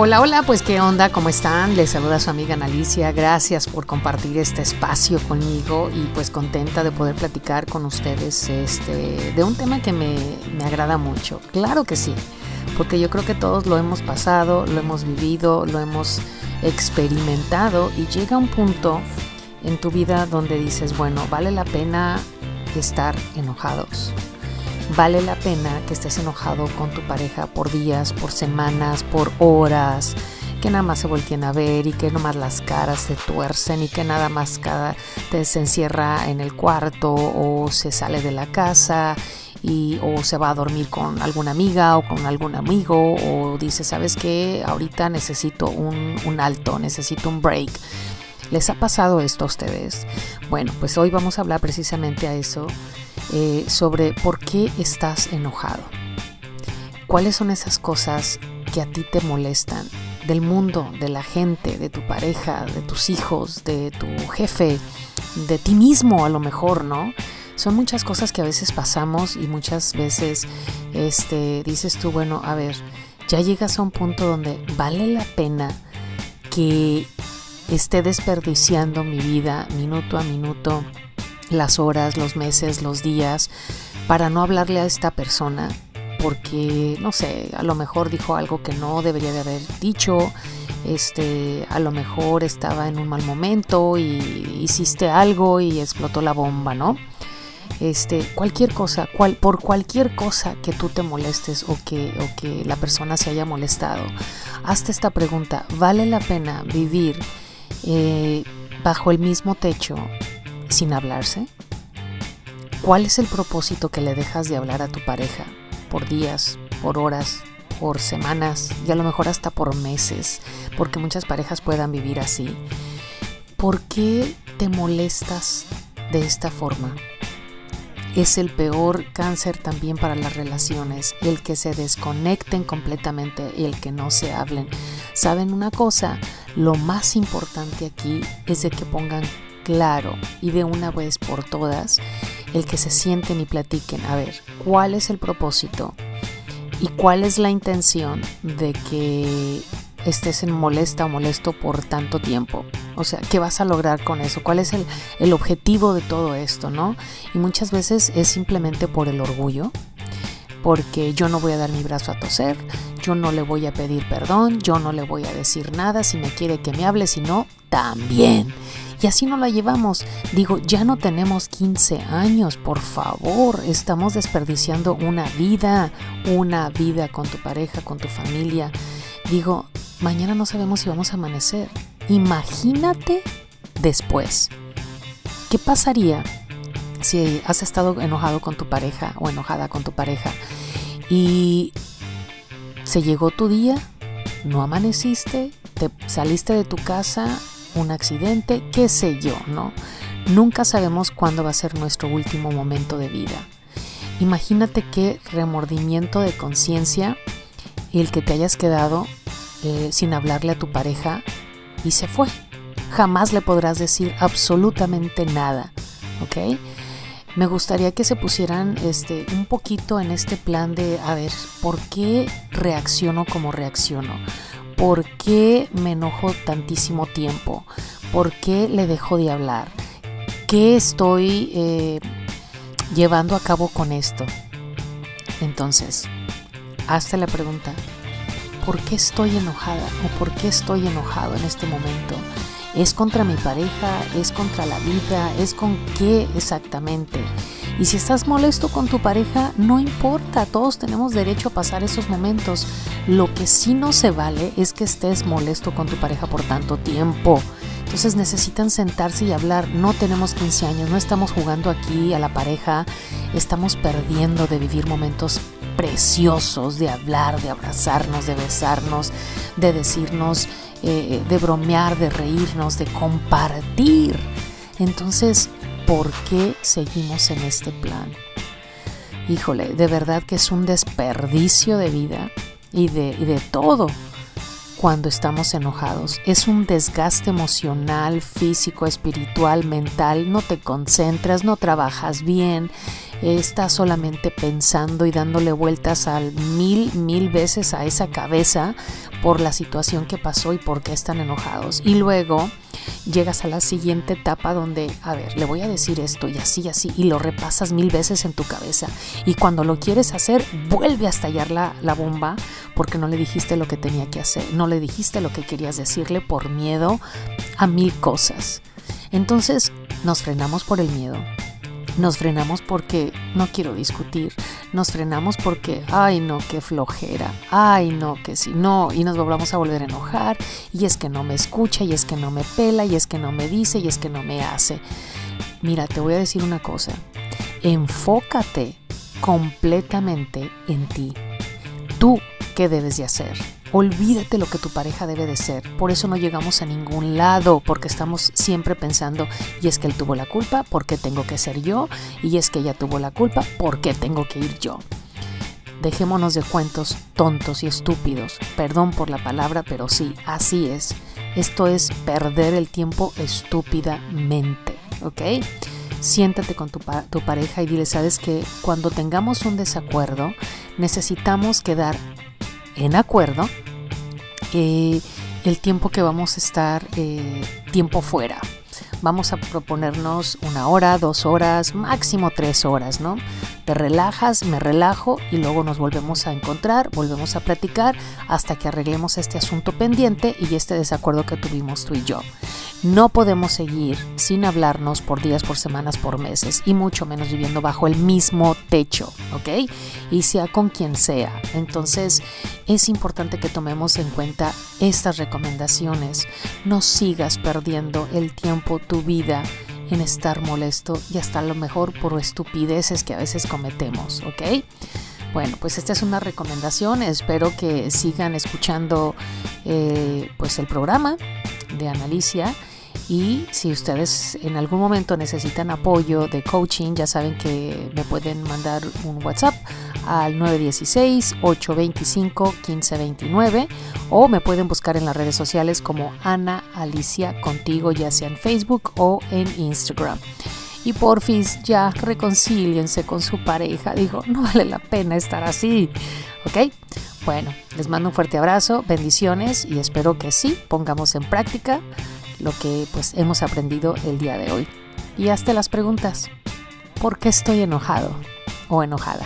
Hola, hola, pues qué onda, ¿cómo están? Les saluda su amiga Analicia, gracias por compartir este espacio conmigo y pues contenta de poder platicar con ustedes este, de un tema que me, me agrada mucho. Claro que sí, porque yo creo que todos lo hemos pasado, lo hemos vivido, lo hemos experimentado y llega un punto en tu vida donde dices, bueno, vale la pena estar enojados. Vale la pena que estés enojado con tu pareja por días, por semanas, por horas, que nada más se volteen a ver y que nomás las caras se tuercen y que nada más cada te se encierra en el cuarto o se sale de la casa y o se va a dormir con alguna amiga o con algún amigo o dice, ¿sabes qué? Ahorita necesito un, un alto, necesito un break. ¿Les ha pasado esto a ustedes? Bueno, pues hoy vamos a hablar precisamente a eso eh, sobre por qué estás enojado. ¿Cuáles son esas cosas que a ti te molestan? Del mundo, de la gente, de tu pareja, de tus hijos, de tu jefe, de ti mismo a lo mejor, ¿no? Son muchas cosas que a veces pasamos y muchas veces este, dices tú, bueno, a ver, ya llegas a un punto donde vale la pena que esté desperdiciando mi vida minuto a minuto las horas, los meses, los días, para no hablarle a esta persona, porque, no sé, a lo mejor dijo algo que no debería de haber dicho, este, a lo mejor estaba en un mal momento y hiciste algo y explotó la bomba, ¿no? Este, cualquier cosa, cual, por cualquier cosa que tú te molestes o que, o que la persona se haya molestado, hazte esta pregunta, ¿vale la pena vivir eh, bajo el mismo techo sin hablarse? ¿Cuál es el propósito que le dejas de hablar a tu pareja por días, por horas, por semanas y a lo mejor hasta por meses? Porque muchas parejas puedan vivir así. ¿Por qué te molestas de esta forma? Es el peor cáncer también para las relaciones, el que se desconecten completamente y el que no se hablen. ¿Saben una cosa? Lo más importante aquí es de que pongan claro y de una vez por todas el que se sienten y platiquen, a ver, ¿cuál es el propósito y cuál es la intención de que estés en molesta o molesto por tanto tiempo? O sea, ¿qué vas a lograr con eso? ¿Cuál es el, el objetivo de todo esto, no? Y muchas veces es simplemente por el orgullo, porque yo no voy a dar mi brazo a toser, yo no le voy a pedir perdón, yo no le voy a decir nada, si me quiere que me hable, si no, también. Y así no la llevamos. Digo, ya no tenemos 15 años, por favor. Estamos desperdiciando una vida, una vida con tu pareja, con tu familia. Digo, mañana no sabemos si vamos a amanecer. Imagínate después. ¿Qué pasaría si has estado enojado con tu pareja o enojada con tu pareja y se llegó tu día, no amaneciste, te saliste de tu casa un accidente, qué sé yo, ¿no? Nunca sabemos cuándo va a ser nuestro último momento de vida. Imagínate qué remordimiento de conciencia el que te hayas quedado eh, sin hablarle a tu pareja y se fue. Jamás le podrás decir absolutamente nada, ¿ok? Me gustaría que se pusieran este, un poquito en este plan de, a ver, ¿por qué reacciono como reacciono? ¿Por qué me enojo tantísimo tiempo? ¿Por qué le dejo de hablar? ¿Qué estoy eh, llevando a cabo con esto? Entonces, hazte la pregunta, ¿por qué estoy enojada o por qué estoy enojado en este momento? ¿Es contra mi pareja? ¿Es contra la vida? ¿Es con qué exactamente? Y si estás molesto con tu pareja, no importa, todos tenemos derecho a pasar esos momentos. Lo que sí no se vale es que estés molesto con tu pareja por tanto tiempo. Entonces necesitan sentarse y hablar. No tenemos 15 años, no estamos jugando aquí a la pareja, estamos perdiendo de vivir momentos preciosos, de hablar, de abrazarnos, de besarnos, de decirnos, eh, de bromear, de reírnos, de compartir. Entonces, por qué seguimos en este plan. Híjole, de verdad que es un desperdicio de vida y de, todo cuando estamos enojados. Es un desgaste emocional, físico, espiritual, mental. No te concentras, no trabajas bien, estás solamente pensando y dándole vueltas al mil, mil veces a esa cabeza por la situación que pasó y por qué están enojados. Y luego llegas a la siguiente etapa donde, a ver, le voy a decir esto y así, así, y lo repasas mil veces en tu cabeza. Y cuando lo quieres hacer, vuelve a estallar la, la bomba porque no le dijiste lo que tenía que hacer, no le dijiste lo que querías decirle por miedo a mil cosas. Entonces nos frenamos por el miedo, nos frenamos porque no quiero discutir, nos frenamos porque, ay no, qué flojera, ay no, que si no, y nos vamos a volver a enojar, y es que no me escucha, y es que no me pela, y es que no me dice, y es que no me hace. Mira, te voy a decir una cosa, enfócate completamente en ti. Tú, ¿qué debes de hacer? Olvídate lo que tu pareja debe de ser. Por eso no llegamos a ningún lado, porque estamos siempre pensando, y es que él tuvo la culpa, ¿por qué tengo que ser yo? Y es que ella tuvo la culpa, ¿por qué tengo que ir yo? Dejémonos de cuentos tontos y estúpidos. Perdón por la palabra, pero sí, así es. Esto es perder el tiempo estúpidamente, ¿ok? Siéntate con tu, tu pareja y dile, sabes que cuando tengamos un desacuerdo, necesitamos quedar en acuerdo eh, el tiempo que vamos a estar eh, tiempo fuera. Vamos a proponernos una hora, dos horas, máximo tres horas, ¿no? Te relajas, me relajo y luego nos volvemos a encontrar, volvemos a platicar hasta que arreglemos este asunto pendiente y este desacuerdo que tuvimos tú y yo. No podemos seguir sin hablarnos por días, por semanas, por meses y mucho menos viviendo bajo el mismo techo, ¿ok? Y sea con quien sea. Entonces es importante que tomemos en cuenta estas recomendaciones. No sigas perdiendo el tiempo, tu vida en estar molesto y hasta a lo mejor por estupideces que a veces cometemos, ¿ok? Bueno, pues esta es una recomendación. Espero que sigan escuchando eh, pues el programa de Analicia y si ustedes en algún momento necesitan apoyo de coaching, ya saben que me pueden mandar un WhatsApp al 916-825-1529 o me pueden buscar en las redes sociales como Ana Alicia Contigo, ya sea en Facebook o en Instagram. Y porfis, ya reconcíliense con su pareja. Digo, no vale la pena estar así. ¿Ok? Bueno, les mando un fuerte abrazo, bendiciones y espero que sí pongamos en práctica lo que pues hemos aprendido el día de hoy. Y hazte las preguntas. ¿Por qué estoy enojado o enojada?